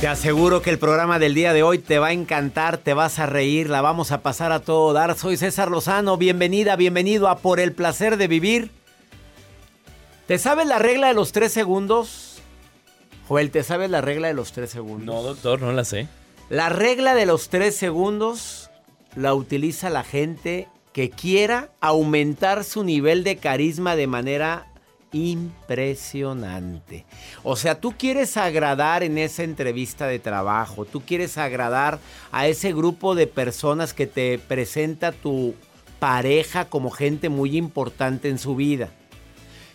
Te aseguro que el programa del día de hoy te va a encantar, te vas a reír, la vamos a pasar a todo dar. Soy César Lozano, bienvenida, bienvenido a Por el placer de vivir. ¿Te sabes la regla de los tres segundos? Joel, ¿te sabes la regla de los tres segundos? No, doctor, no la sé. La regla de los tres segundos la utiliza la gente que quiera aumentar su nivel de carisma de manera impresionante. O sea, tú quieres agradar en esa entrevista de trabajo, tú quieres agradar a ese grupo de personas que te presenta tu pareja como gente muy importante en su vida.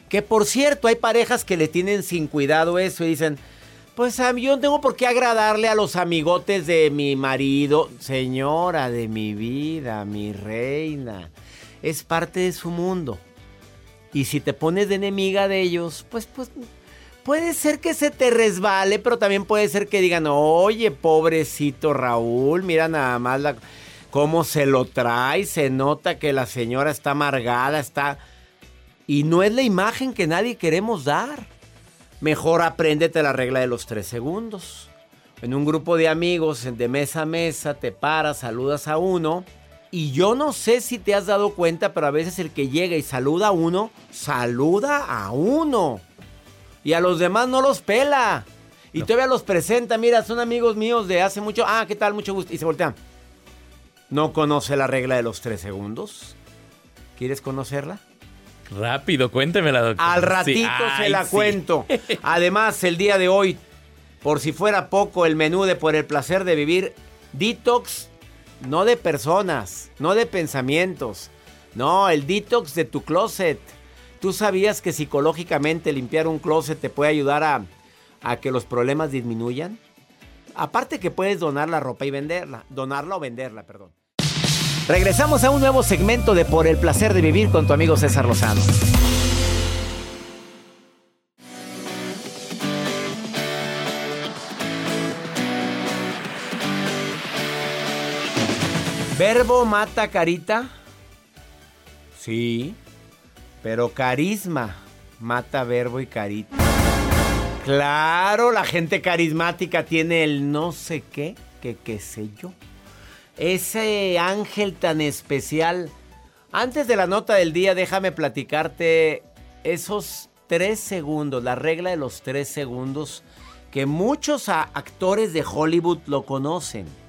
Que por cierto, hay parejas que le tienen sin cuidado eso y dicen, pues a mí yo no tengo por qué agradarle a los amigotes de mi marido. Señora de mi vida, mi reina, es parte de su mundo. Y si te pones de enemiga de ellos, pues, pues, puede ser que se te resbale, pero también puede ser que digan, oye, pobrecito Raúl, mira nada más la, cómo se lo trae, se nota que la señora está amargada, está... Y no es la imagen que nadie queremos dar. Mejor apréndete la regla de los tres segundos. En un grupo de amigos, de mesa a mesa, te paras, saludas a uno y yo no sé si te has dado cuenta, pero a veces el que llega y saluda a uno, saluda a uno. Y a los demás no los pela. Y todavía los presenta, mira, son amigos míos de hace mucho. Ah, ¿qué tal? Mucho gusto. Y se voltean. ¿No conoce la regla de los tres segundos? ¿Quieres conocerla? Rápido, cuéntemela, doctor. Al ratito se la cuento. Además, el día de hoy, por si fuera poco, el menú de Por el placer de vivir, detox no de personas, no de pensamientos. No, el detox de tu closet. ¿Tú sabías que psicológicamente limpiar un closet te puede ayudar a, que los problemas disminuyan? Aparte que puedes donar la ropa y venderla. Donarla o venderla, perdón. Regresamos a un nuevo segmento de Por el placer de vivir con tu amigo César Lozano. ¿Verbo mata carita? Sí, pero carisma mata verbo y carita. Claro, la gente carismática tiene el no sé qué, que qué sé yo. Ese ángel tan especial. Antes de la nota del día, déjame platicarte esos tres segundos, la regla de los tres segundos, que muchos actores de Hollywood lo conocen.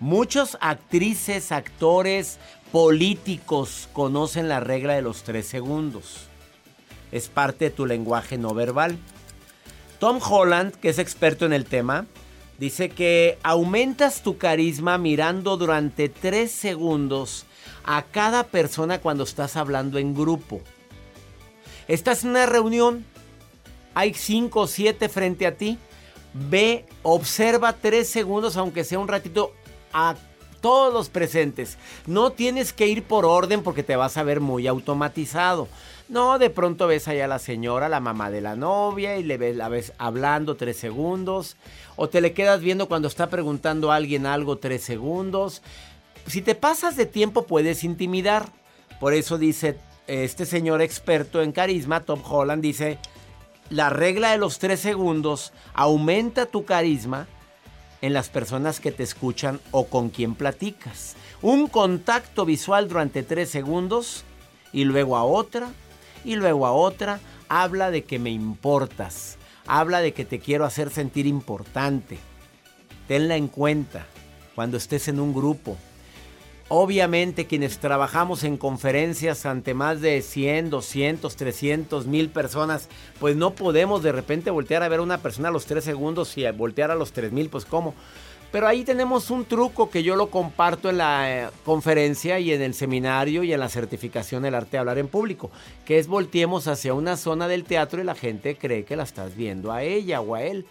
Muchos actrices, actores, políticos conocen la regla de los tres segundos. Es parte de tu lenguaje no verbal. Tom Holland, que es experto en el tema, dice que aumentas tu carisma mirando durante tres segundos a cada persona cuando estás hablando en grupo. Estás en una reunión, hay cinco o siete frente a ti. Ve, observa tres segundos, aunque sea un ratito, a todos los presentes. No tienes que ir por orden porque te vas a ver muy automatizado. No, de pronto ves allá a la señora, la mamá de la novia, y le ves, la ves hablando tres segundos. O te le quedas viendo cuando está preguntando a alguien algo tres segundos. Si te pasas de tiempo puedes intimidar. Por eso dice este señor experto en carisma, Tom Holland, dice, la regla de los tres segundos aumenta tu carisma en las personas que te escuchan o con quien platicas. Un contacto visual durante tres segundos y luego a otra y luego a otra habla de que me importas, habla de que te quiero hacer sentir importante. Tenla en cuenta cuando estés en un grupo. Obviamente quienes trabajamos en conferencias ante más de 100, 200, 300, mil personas, pues no podemos de repente voltear a ver a una persona a los 3 segundos y voltear a los 3 mil, pues cómo. Pero ahí tenemos un truco que yo lo comparto en la eh, conferencia y en el seminario y en la certificación del arte de hablar en público, que es volteemos hacia una zona del teatro y la gente cree que la estás viendo a ella o a él.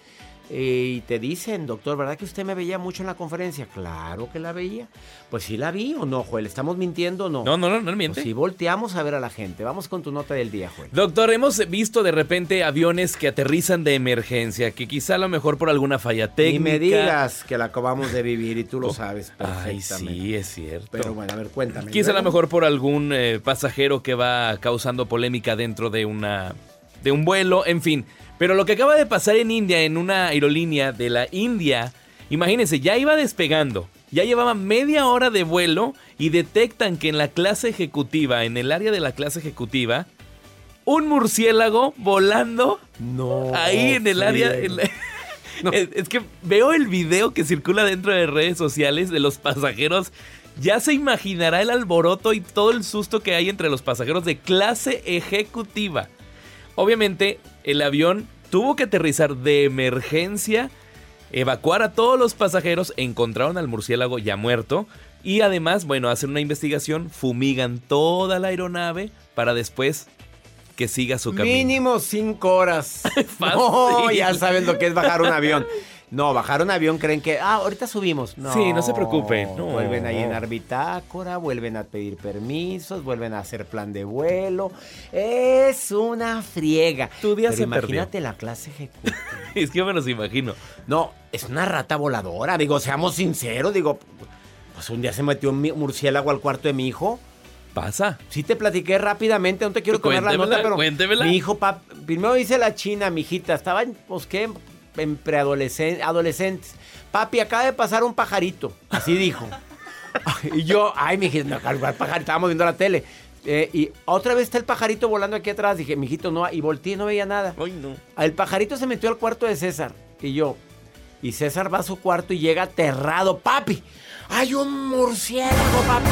Eh, y te dicen, doctor, ¿verdad que usted me veía mucho en la conferencia? Claro que la veía. Pues sí la vi o no, Joel. ¿Estamos mintiendo o no? No, no, no, no miente. Pues sí, volteamos a ver a la gente. Vamos con tu nota del día, Joel. Doctor, hemos visto de repente aviones que aterrizan de emergencia, que quizá a lo mejor por alguna falla técnica. Y me digas que la acabamos de vivir y tú lo sabes perfectamente. Ay, sí, es cierto. Pero bueno, a ver, cuéntame. Quizá a lo mejor por algún eh, pasajero que va causando polémica dentro de una de un vuelo, en fin. Pero lo que acaba de pasar en India, en una aerolínea de la India, imagínense, ya iba despegando. Ya llevaba media hora de vuelo y detectan que en la clase ejecutiva, en el área de la clase ejecutiva, un murciélago volando no, ahí en el área. Es, es que veo el video que circula dentro de redes sociales de los pasajeros. Ya se imaginará el alboroto y todo el susto que hay entre los pasajeros de clase ejecutiva. Obviamente, el avión tuvo que aterrizar de emergencia, evacuar a todos los pasajeros, encontraron al murciélago ya muerto y además, bueno, hacen una investigación, fumigan toda la aeronave para después que siga su camino. Mínimo cinco horas. no, ya saben lo que es bajar un avión. No, bajar un avión creen que, ah, ahorita subimos. No, sí, no se preocupen. No. Vuelven a llenar bitácora, vuelven a pedir permisos, vuelven a hacer plan de vuelo. Es una friega. Tu día Pero se imagínate perdió. la clase ejecutiva. es que yo me los imagino. No, es una rata voladora. Digo, seamos sinceros. Digo, pues un día se metió un murciélago al cuarto de mi hijo. Pasa. Sí te platiqué rápidamente, no te quiero comer la nota, pero cuéntemela. mi hijo, pap, primero dice la china, mi hijita, estaba en, pues qué, en preadolescentes, adolescentes. Papi, acaba de pasar un pajarito, así dijo. y yo, ay, mi hijita, no, ¿cuál pajarito? estábamos viendo la tele. Eh, y otra vez está el pajarito volando aquí atrás. Dije, mijito, no, y volteé, no veía nada. Ay, no. El pajarito se metió al cuarto de César. Y yo. Y César va a su cuarto y llega aterrado. Papi, hay un murciélago, papi.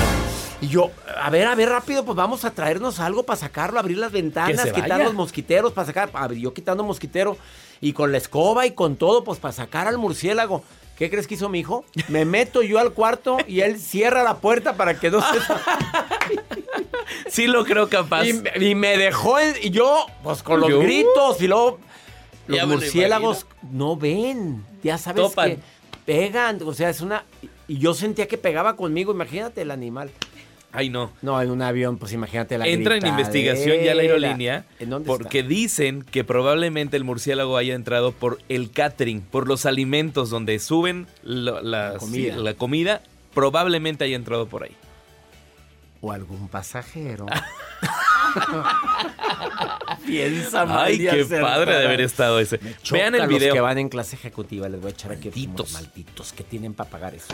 Y yo, a ver, a ver, rápido, pues vamos a traernos algo para sacarlo, abrir las ventanas, quitar vaya. los mosquiteros para sacar. Yo quitando mosquitero y con la escoba y con todo, pues para sacar al murciélago. ¿Qué crees que hizo mi hijo? Me meto yo al cuarto y él cierra la puerta para que no se... Sí lo creo capaz. Y, me- y me dejó en- y yo, pues con los Yo- gritos y luego los Ya murciélagos no ven, ya sabes Topan. que pegan, o sea, es una y yo sentía que pegaba conmigo, imagínate el animal. Ay, no. No, en un avión, pues imagínate la Entra en investigación ya la aerolínea ¿En dónde porque está? dicen que probablemente el murciélago haya entrado por el catering, por los alimentos donde suben las- comida. la comida, probablemente haya entrado por ahí. o algún pasajero. Piensa mal Ay, qué padre de haber estado ese. Vean el video. Los que van en clase ejecutiva, les voy a echar aquí. Malditos. Malditos que tienen para pagar eso.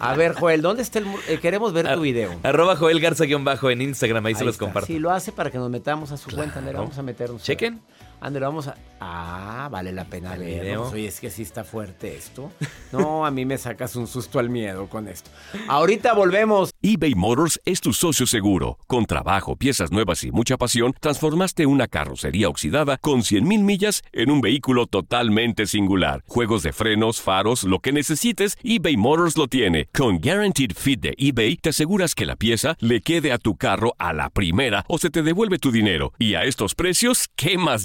A ver, Joel, ¿dónde está el eh, Queremos ver tu video. Arroba Joel Garza-bajo en Instagram, ahí, se los está. comparto. Sí, lo hace para que nos metamos a su cuenta. Mira, vamos a meternos. Chequen. Ándale, vamos a. Ah, vale la pena El verlo. video. Oye, es que sí está fuerte esto. No, a mí me sacas un susto al miedo con esto. Ahorita volvemos. eBay Motors es tu socio seguro. Con trabajo, piezas nuevas y mucha pasión, transformaste una carrocería oxidada con 100.000 millas en un vehículo totalmente singular. Juegos de frenos, faros, lo que necesites, eBay Motors lo tiene. Con Guaranteed Fit de eBay, te aseguras que la pieza le quede a tu carro a la primera o se te devuelve tu dinero. Y a estos precios, ¿qué más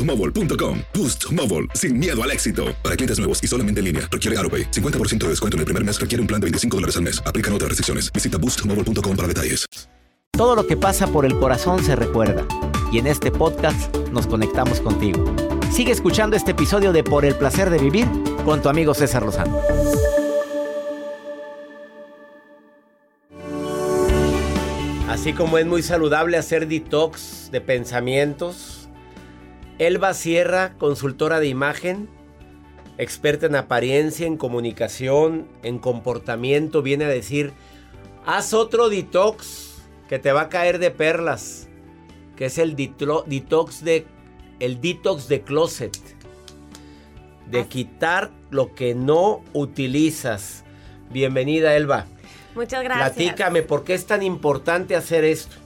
boostmobile.com. Boost Mobile, sin miedo al éxito. Para clientes nuevos y solamente en línea, requiere AroPay. 50% de descuento en el primer mes requiere un plan de 25 dólares al mes. Aplican otras restricciones. Visita boostmobile.com para detalles. Todo lo que pasa por el corazón se recuerda. Y en este podcast nos conectamos contigo. Sigue escuchando este episodio de Por el placer de vivir con tu amigo César Lozano. Así como es muy saludable hacer detox de pensamientos, Elba Sierra, consultora de imagen, experta en apariencia, en comunicación, en comportamiento, viene a decir, haz otro detox que te va a caer de perlas, que es el detox de el detox de closet. De quitar lo que no utilizas. Bienvenida, Elba. Muchas gracias. Platícame, ¿por qué es tan importante hacer esto?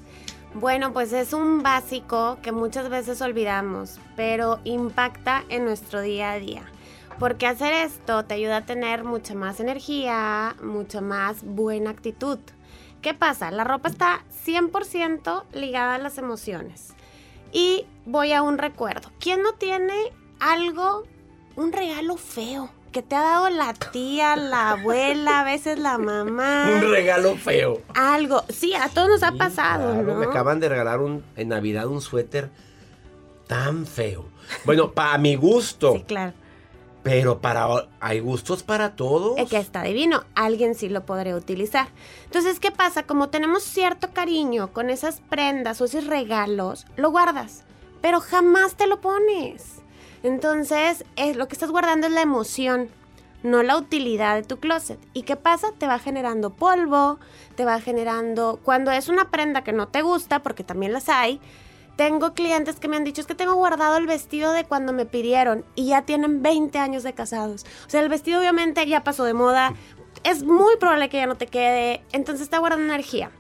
Bueno, pues es un básico que muchas veces olvidamos, pero impacta en nuestro día a día. Porque hacer esto te ayuda a tener mucha más energía, mucha más buena actitud. ¿Qué pasa? La ropa está 100% ligada a las emociones. Y voy a un recuerdo. ¿Quién no tiene algo, un regalo feo? Que te ha dado la tía, la abuela, a veces la mamá. Un regalo feo. Algo. Sí, a todos nos ha pasado, ¿no? Me acaban de regalar un, en Navidad un suéter tan feo. Bueno, para mi gusto. Sí, claro. Pero para hay gustos para todos. Es que está divino. Alguien sí lo podría utilizar. Entonces, ¿qué pasa? Como tenemos cierto cariño con esas prendas o esos regalos, lo guardas, pero jamás te lo pones. Entonces, es, lo que estás guardando es la emoción, no la utilidad de tu closet. ¿Y qué pasa? Te va generando polvo, te va generando... Cuando es una prenda que no te gusta, porque también las hay, tengo clientes que me han dicho es que tengo guardado el vestido de cuando me pidieron y ya tienen 20 años de casados. O sea, el vestido obviamente ya pasó de moda. Es muy probable que ya no te quede. Entonces está guardando energía.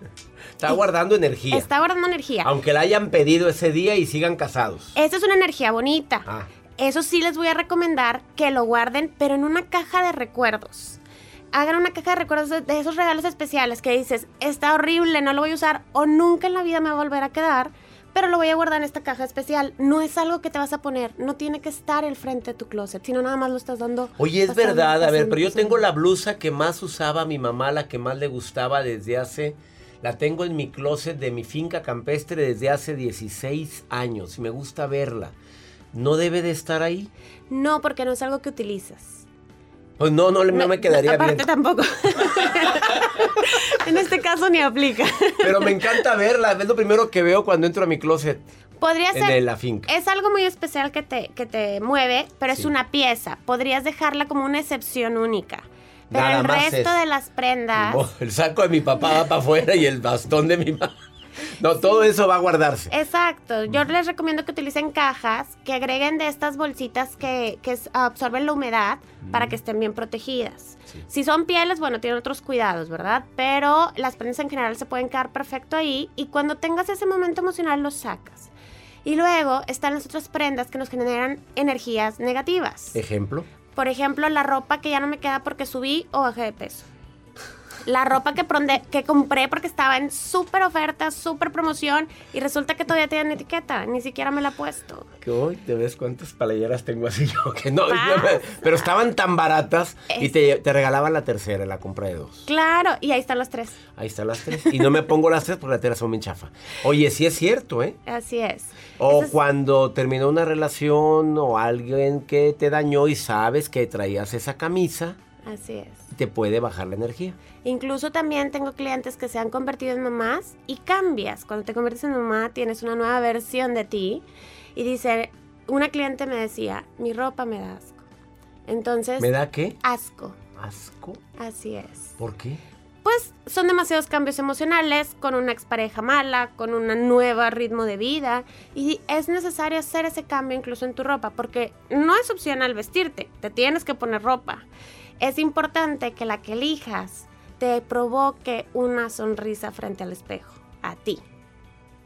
Está guardando energía. Está guardando energía. Aunque la hayan pedido ese día y sigan casados. Esa es una energía bonita. Ah. Eso sí les voy a recomendar que lo guarden, pero en una caja de recuerdos. Hagan una caja de recuerdos de, de esos regalos especiales que dices, está horrible, no lo voy a usar o nunca en la vida me va a volver a quedar pero lo voy a guardar en esta caja especial. No es algo que te vas a poner, no tiene que estar el frente de tu closet, sino nada más lo estás dando. Oye, es verdad, a ver, pero yo tengo la blusa que más usaba mi mamá, la que más le gustaba desde hace, la tengo en mi closet de mi finca campestre desde hace 16 años y me gusta verla. ¿No debe de estar ahí? No, porque no es algo que utilizas. Pues no, no, no me quedaría aparte bien. tampoco. en este caso ni aplica. Pero me encanta verla, es lo primero que veo cuando entro a mi closet. Podría ser. En la finca. Es algo muy especial que te, que te mueve, pero es una pieza. Podrías dejarla como una excepción única. Pero el resto de las prendas. El saco de mi papá va para afuera y el bastón de mi mamá. No, todo eso va a guardarse. Exacto. Yo les recomiendo que utilicen cajas, que agreguen de estas bolsitas que, absorben la humedad para que estén bien protegidas. Si son pieles, bueno, tienen otros cuidados, ¿verdad? Pero las prendas en general se pueden quedar perfecto ahí y cuando tengas ese momento emocional los sacas. Y luego están las otras prendas que nos generan energías negativas. Ejemplo. Por ejemplo, la ropa que ya no me queda porque subí o bajé de peso la ropa que, que compré porque estaba en súper oferta, súper promoción y resulta que todavía tiene etiqueta, ni siquiera me la he puesto. Que hoy te ves cuántas palayeras tengo así yo, que no, pero estaban tan baratas y te, regalaban la tercera, la compra de dos. Claro, y ahí están las tres. Ahí están las tres. Y no me pongo las tres porque la tercera son bien chafa. Oye, sí es cierto, ¿eh? Así es. O cuando terminó una relación o alguien que te dañó y sabes que traías esa camisa. Así es. Te puede bajar la energía. Incluso también tengo clientes que se han convertido en mamás y cambias. Cuando te conviertes en mamá tienes una nueva versión de ti. Y dice, una cliente me decía, mi ropa me da asco. Entonces... ¿Me da qué? Asco. ¿Asco? Así es. ¿Por qué? Pues son demasiados cambios emocionales, con una expareja mala, con un nuevo ritmo de vida. Y es necesario hacer ese cambio incluso en tu ropa, porque no es opcional vestirte, te tienes que poner ropa es importante que la que elijas te provoque una sonrisa frente al espejo, a ti.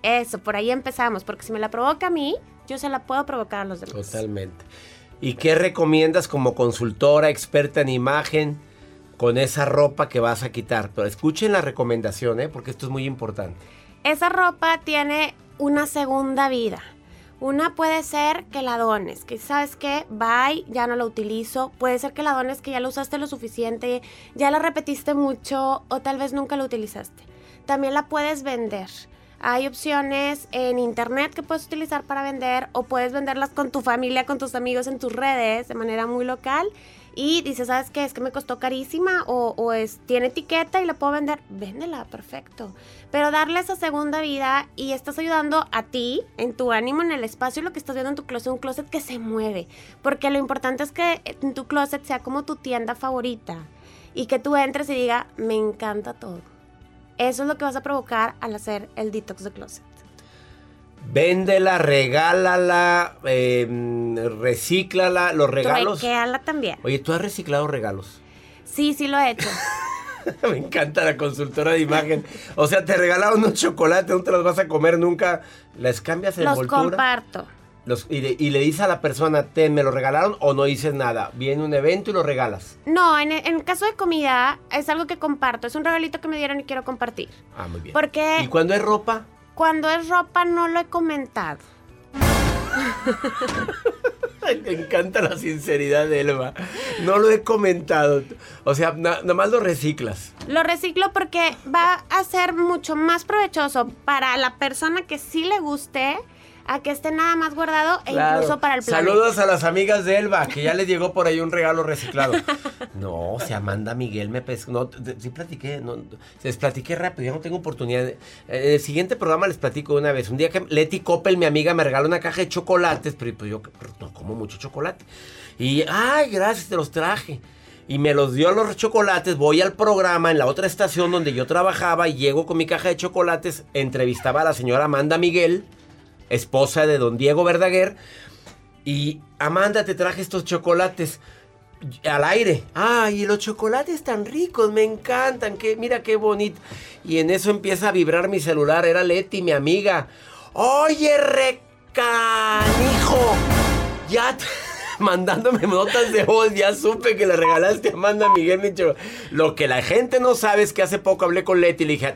Eso, por ahí empezamos, porque si me la provoca a mí, yo se la puedo provocar a los demás. Totalmente. ¿Y qué recomiendas como consultora, experta en imagen, con esa ropa que vas a quitar. Pero escuchen la recomendación, ¿eh? porque esto es muy importante. Esa ropa tiene una segunda vida. Una puede ser que la dones, que sabes que bye, ya no la utilizo. Puede ser que la dones que ya la usaste lo suficiente, ya la repetiste mucho o tal vez nunca la utilizaste. También la puedes vender. Hay opciones en internet que puedes utilizar para vender o puedes venderlas con tu familia, con tus amigos en tus redes de manera muy local y dices, ¿sabes qué? Es que me costó carísima o, es, tiene etiqueta y la puedo vender. Véndela, perfecto. Pero darle esa segunda vida y estás ayudando a ti, en tu ánimo, en el espacio, lo que estás viendo en tu closet, un closet que se mueve. Porque lo importante es que tu closet sea como tu tienda favorita y que tú entres y diga, me encanta todo. Eso es lo que vas a provocar al hacer el detox de closet. Véndela, regálala, eh, recíclala, los regalos. Truequeala también. Oye, ¿tú has reciclado regalos? Sí, sí lo he hecho. Me encanta la consultora de imagen. O sea, te regalaron unos chocolates, no te los vas a comer nunca. ¿Les cambias el Los comparto. y, le, dices a la persona, ten, ¿me lo regalaron o no dices nada? Viene un evento y lo regalas. No, en, en caso de comida es algo que comparto. Es un regalito que me dieron y quiero compartir. Ah, muy bien. Porque... ¿Y cuando es ropa? Cuando es ropa no lo he comentado. Me encanta la sinceridad de Elba. No lo he comentado. O sea, nada más lo reciclas. Lo reciclo porque va a ser mucho más provechoso para la persona que sí le guste a que esté nada más guardado e incluso para el planeta. Saludos a las amigas de Elba, que ya les llegó por ahí un regalo reciclado. no, o sea, Amanda Miguel me pescó. No, sí platiqué, no, les platiqué rápido, ya no tengo oportunidad. En el siguiente programa les platico una vez. Un día que Leti Coppel, mi amiga, me regaló una caja de chocolates, pero pues yo no como mucho chocolate. Y, ay, gracias, te los traje y me los dio los chocolates. Voy al programa en la otra estación donde yo trabajaba y llego con mi caja de chocolates. Entrevistaba a la señora Amanda Miguel esposa de don Diego Verdaguer. Y Amanda, te traje estos chocolates al aire. Ay, los chocolates tan ricos, me encantan. Que, mira qué bonito. Y en eso empieza a vibrar mi celular. Era Leti, mi amiga. Oye, recanijo. Ya mandándome notas de voz. Ya supe que le regalaste a Amanda Miguel Micho. Lo que la gente no sabe es que hace poco hablé con Leti y le dije,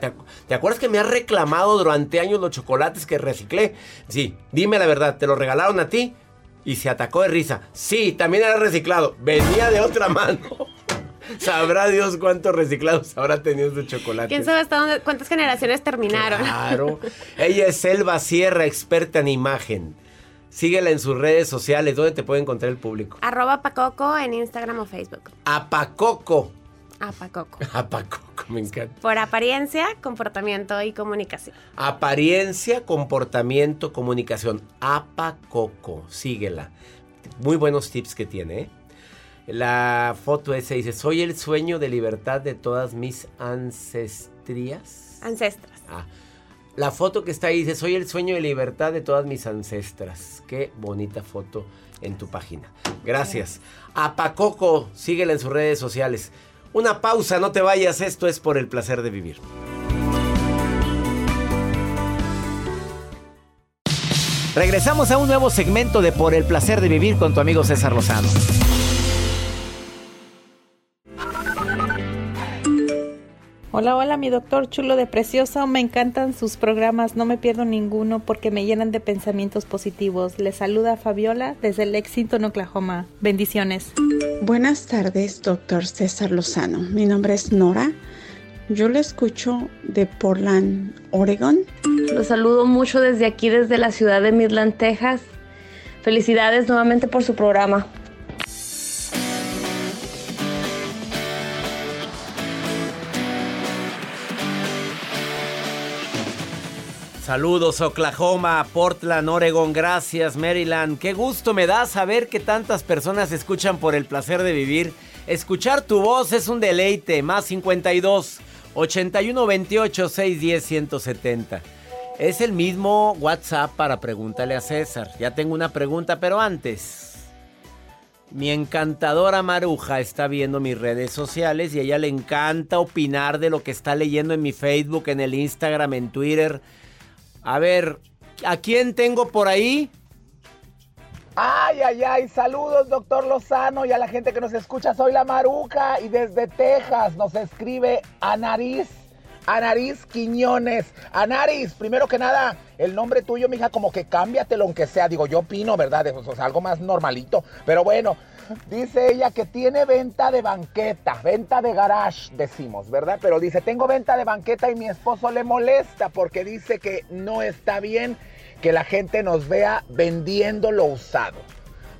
¿te, acuerdas que me has reclamado durante años los chocolates que reciclé? Sí, dime la verdad, ¿te los regalaron a ti? Y se atacó de risa. Sí, también era reciclado. Venía de otra mano. Sabrá Dios cuántos reciclados habrá tenido su chocolate. ¿Quién sabe hasta dónde, cuántas generaciones terminaron? Claro. Ella es Selva Sierra, experta en imagen. Síguela en sus redes sociales. ¿Dónde te puede encontrar el público? Arroba Pacoco en Instagram o Facebook. Apacoco. Apacoco. Apacoco, me encanta. Por apariencia, comportamiento y comunicación. Apariencia, comportamiento, comunicación. Apacoco. Síguela. Muy buenos tips que tiene, ¿eh? La foto esa dice, soy el sueño de libertad de todas mis ancestrías. Ancestras. Ah, la foto que está ahí dice, soy el sueño de libertad de todas mis ancestras. Qué bonita foto en tu página. Gracias. A Pacoco, síguela en sus redes sociales. Una pausa, no te vayas, esto es por el placer de vivir. Regresamos a un nuevo segmento de Por el placer de vivir con tu amigo César Lozano. Hola, hola, mi doctor chulo de precioso. Me encantan sus programas, no me pierdo ninguno porque me llenan de pensamientos positivos. Le saluda Fabiola desde Lexington, Oklahoma. Bendiciones. Buenas tardes, doctor César Lozano. Mi nombre es Nora. Yo le escucho de Portland, Oregon. Lo saludo mucho desde aquí, desde la ciudad de Midland, Texas. Felicidades nuevamente por su programa. Saludos Oklahoma, Portland, Oregon, gracias Maryland. Qué gusto me da saber que tantas personas escuchan por el placer de vivir. Escuchar tu voz es un deleite. Más 52 81 28 610 170. Es el mismo WhatsApp para pregúntale a César. Ya tengo una pregunta, pero antes. Mi encantadora Maruja está viendo mis redes sociales y a ella le encanta opinar de lo que está leyendo en mi Facebook, en el Instagram, en Twitter. A ver, ¿a quién tengo por ahí? Ay, ay, ay, saludos doctor Lozano y a la gente que nos escucha. Soy la Maruca y desde Texas nos escribe Anariz, Anariz Quiñones. Anariz, primero que nada, el nombre tuyo, mija, como que cámbiatelo aunque sea. Digo, yo opino, ¿verdad? O sea, algo más normalito. Pero bueno, dice ella que tiene venta de banqueta, venta de garage, decimos, ¿verdad? Pero dice, tengo venta de banqueta y mi esposo le molesta porque dice que no está bien que la gente nos vea vendiendo lo usado.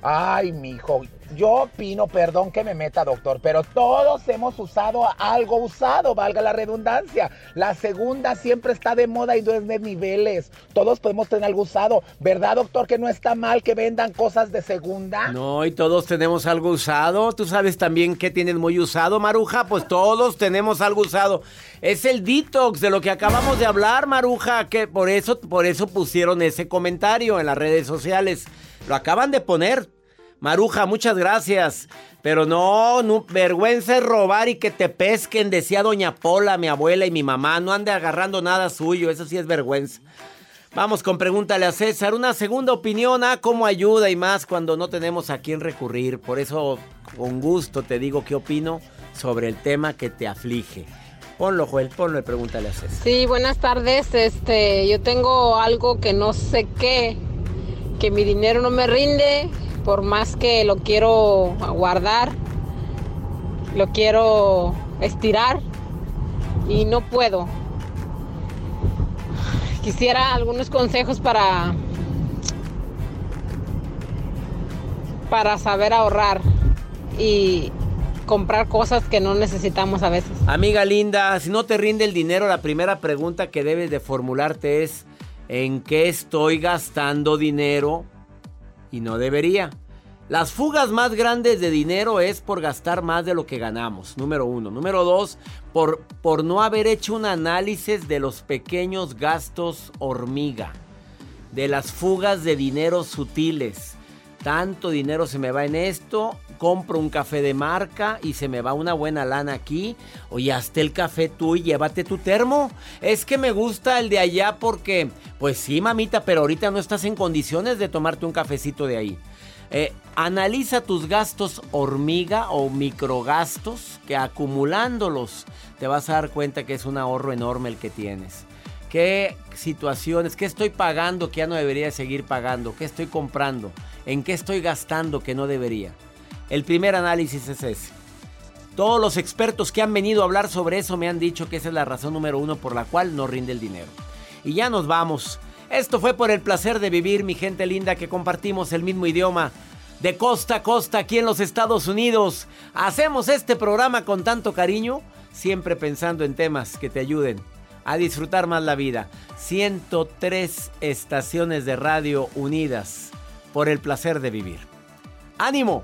Ay, mi hijo, yo opino, perdón que me meta, doctor, pero todos hemos usado algo usado, valga la redundancia. La segunda siempre está de moda y no es de niveles. Todos podemos tener algo usado. ¿Verdad, doctor, que no está mal que vendan cosas de segunda? No, y todos tenemos algo usado. Tú sabes también que tienen muy usado, Maruja. Pues todos tenemos algo usado. Es el detox de lo que acabamos de hablar, Maruja, que por eso, por eso pusieron ese comentario en las redes sociales. Lo acaban de poner. Maruja, muchas gracias. Pero no, no, vergüenza es robar y que te pesquen, decía doña Pola, mi abuela y mi mamá. No ande agarrando nada suyo, eso sí es vergüenza. Vamos con pregúntale a César. Una segunda opinión, ah, cómo ayuda y más cuando no tenemos a quién recurrir. Por eso, con gusto te digo qué opino sobre el tema que te aflige. Ponlo, Joel, ponlo y pregúntale a César. Sí, buenas tardes. Este, yo tengo algo que no sé qué, que mi dinero no me rinde, por más que lo quiero guardar, lo quiero estirar y no puedo. Quisiera algunos consejos para para saber ahorrar y comprar cosas que no necesitamos a veces. Amiga linda, si no te rinde el dinero, la primera pregunta que debes de formularte es ¿en qué estoy gastando dinero? Y no debería. Las fugas más grandes de dinero es por gastar más de lo que ganamos, número uno. Número dos, por, por no haber hecho un análisis de los pequeños gastos hormiga, de las fugas de dinero sutiles. Tanto dinero se me va en esto, compro un café de marca y se me va una buena lana aquí. Oye, hazte el café tú y llévate tu termo. Es que me gusta el de allá porque, pues sí, mamita, pero ahorita no estás en condiciones de tomarte un cafecito de ahí. Eh, analiza tus gastos hormiga o microgastos que acumulándolos te vas a dar cuenta que es un ahorro enorme el que tienes. ¿Qué situaciones, qué estoy pagando que ya no debería seguir pagando? ¿Qué estoy comprando? ¿En qué estoy gastando que no debería? El primer análisis es ese. Todos los expertos que han venido a hablar sobre eso me han dicho que esa es la razón número uno por la cual no rinde el dinero. Y ya nos vamos. Esto fue por el placer de vivir, mi gente linda, que compartimos el mismo idioma. De costa a costa aquí en los Estados Unidos. Hacemos este programa con tanto cariño, siempre pensando en temas que te ayuden a disfrutar más la vida. 103 estaciones de radio unidas por el placer de vivir. ¡Ánimo!